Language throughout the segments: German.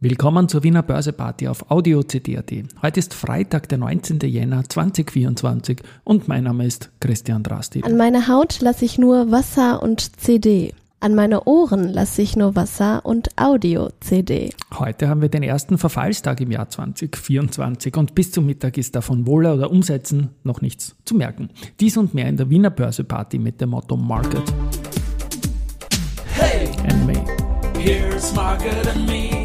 Willkommen zur Wiener Börseparty auf Audio CD.at. Heute ist Freitag, der 19. Jänner 2024 und mein Name ist Christian Drasti. An meine Haut lasse ich nur Wasser und CD. An meine Ohren lasse ich nur Wasser und Audio-CD. Heute haben wir den ersten Verfallstag im Jahr 2024 und bis zum Mittag ist davon Wohler oder Umsetzen noch nichts zu merken. Dies und mehr in der Wiener Börseparty mit dem Motto Market Hey, and Me. here's Market and Me.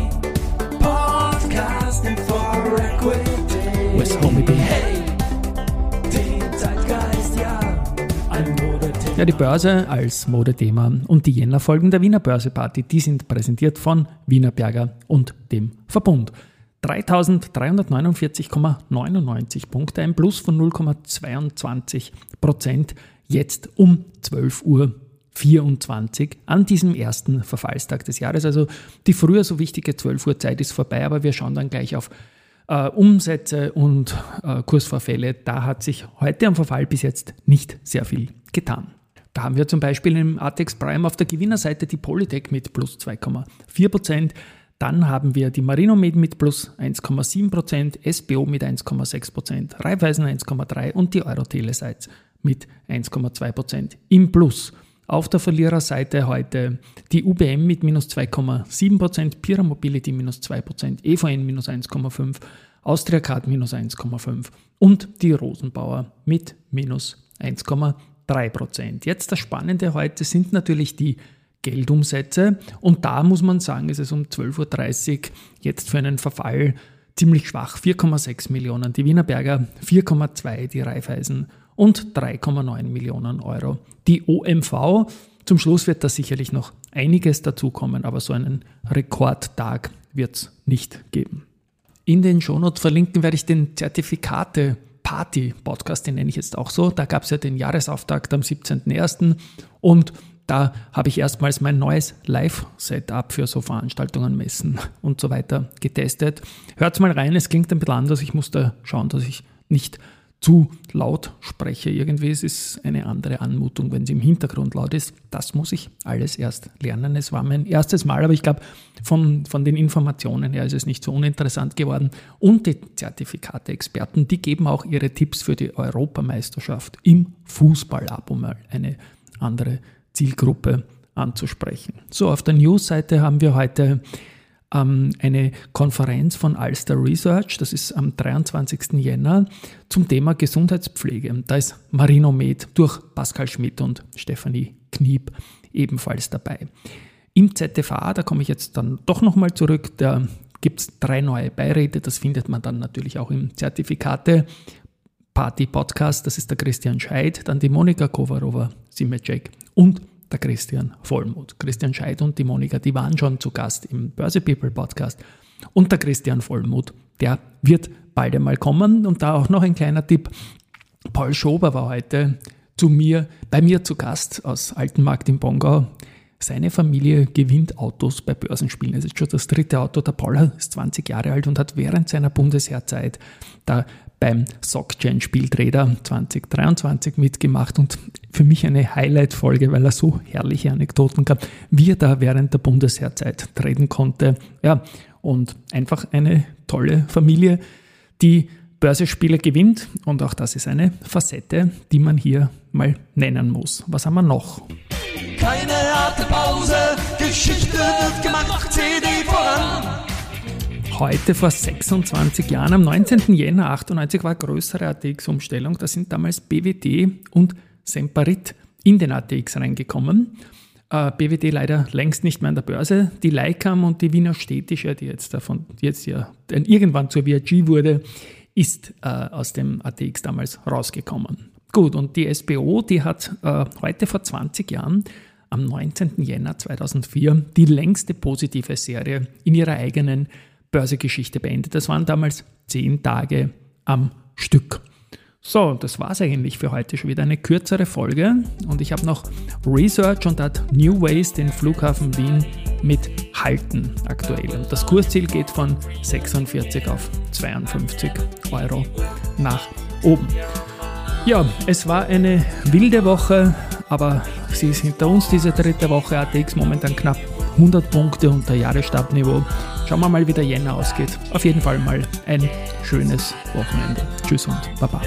Ja, die Börse als Modethema und die Jänner-Folgen der Wiener Börseparty, die sind präsentiert von Wiener Berger und dem Verbund. 3.349,99 Punkte, ein Plus von 0,22 Prozent, jetzt um 12 Uhr 24 an diesem ersten Verfallstag des Jahres. Also die früher so wichtige 12 Uhr Zeit ist vorbei, aber wir schauen dann gleich auf äh, Umsätze und äh, Kursvorfälle. Da hat sich heute am Verfall bis jetzt nicht sehr viel getan. Da haben wir zum Beispiel im ATX Prime auf der Gewinnerseite die Polytech mit plus 2,4 Prozent. Dann haben wir die Marinomed mit plus 1,7 Prozent, SBO mit 1,6 Prozent, Raiffeisen 1,3 und die Euroteleseits mit 1,2 Prozent im Plus. Auf der Verliererseite heute die UBM mit minus 2,7%, Pira Mobility minus 2%, EVN minus 1,5%, Austria Card minus 1,5% und die Rosenbauer mit minus 1,3%. Jetzt das Spannende heute sind natürlich die Geldumsätze und da muss man sagen, ist es um 12.30 Uhr jetzt für einen Verfall ziemlich schwach, 4,6 Millionen, die Wienerberger 4,2, die Raiffeisen und 3,9 Millionen Euro. Die OMV, zum Schluss wird da sicherlich noch einiges dazukommen, aber so einen Rekordtag wird es nicht geben. In den Shownotes verlinken werde ich den Zertifikate Party Podcast, den nenne ich jetzt auch so. Da gab es ja den Jahresauftakt am 17.01. und da habe ich erstmals mein neues Live-Setup für so Veranstaltungen, Messen und so weiter getestet. Hört mal rein, es klingt ein bisschen anders. Ich muss da schauen, dass ich nicht zu laut spreche. Irgendwie es ist eine andere Anmutung, wenn sie im Hintergrund laut ist. Das muss ich alles erst lernen. Es war mein erstes Mal, aber ich glaube, von, von den Informationen her ist es nicht so uninteressant geworden. Und die Zertifikate-Experten, die geben auch ihre Tipps für die Europameisterschaft im Fußball ab, um mal eine andere Zielgruppe anzusprechen. So, auf der News-Seite haben wir heute ähm, eine Konferenz von Ulster Research, das ist am 23. Jänner, zum Thema Gesundheitspflege. Da ist Marino Med durch Pascal Schmidt und Stefanie Kniep ebenfalls dabei. Im ZFA, da komme ich jetzt dann doch nochmal zurück, da gibt es drei neue Beiräte, das findet man dann natürlich auch im Zertifikate. Party Podcast, das ist der Christian Scheid, dann die Monika Kovarova, Simecek und der Christian Vollmuth. Christian Scheid und die Monika, die waren schon zu Gast im Börse People Podcast. Und der Christian Vollmuth, der wird bald einmal kommen. Und da auch noch ein kleiner Tipp. Paul Schober war heute zu mir, bei mir zu Gast aus Altenmarkt in Bongau. Seine Familie gewinnt Autos bei Börsenspielen. Es ist schon das dritte Auto. Der Paul ist 20 Jahre alt und hat während seiner Bundesheerzeit da beim Spieltrader 2023 mitgemacht und für mich eine Highlight-Folge, weil er so herrliche Anekdoten gab, wie er da während der Bundesheerzeit treten konnte. Ja, und einfach eine tolle Familie, die Börsespiele gewinnt und auch das ist eine Facette, die man hier mal nennen muss. Was haben wir noch? Keine harte Pause, Geschichte wird gemacht, CD voran. Heute vor 26 Jahren, am 19. Jänner 98, war größere ATX-Umstellung. Da sind damals BWD und Semperit in den ATX reingekommen. Äh, BWD leider längst nicht mehr an der Börse. Die Leikam und die Wiener Städtische, die jetzt davon jetzt ja irgendwann zur VRG wurde, ist äh, aus dem ATX damals rausgekommen. Gut, und die SBO, die hat äh, heute vor 20 Jahren, am 19. Jänner 2004, die längste positive Serie in ihrer eigenen Börsegeschichte beendet. Das waren damals zehn Tage am Stück. So, das war es eigentlich für heute schon wieder eine kürzere Folge und ich habe noch Research und hat New Ways den Flughafen Wien mit Halten aktuell. Und das Kursziel geht von 46 auf 52 Euro nach oben. Ja, es war eine wilde Woche, aber sie ist hinter uns diese dritte Woche. ATX momentan knapp 100 Punkte unter Jahresstabniveau. Schauen wir mal, wie der Jänner ausgeht. Auf jeden Fall mal ein schönes Wochenende. Tschüss und Baba.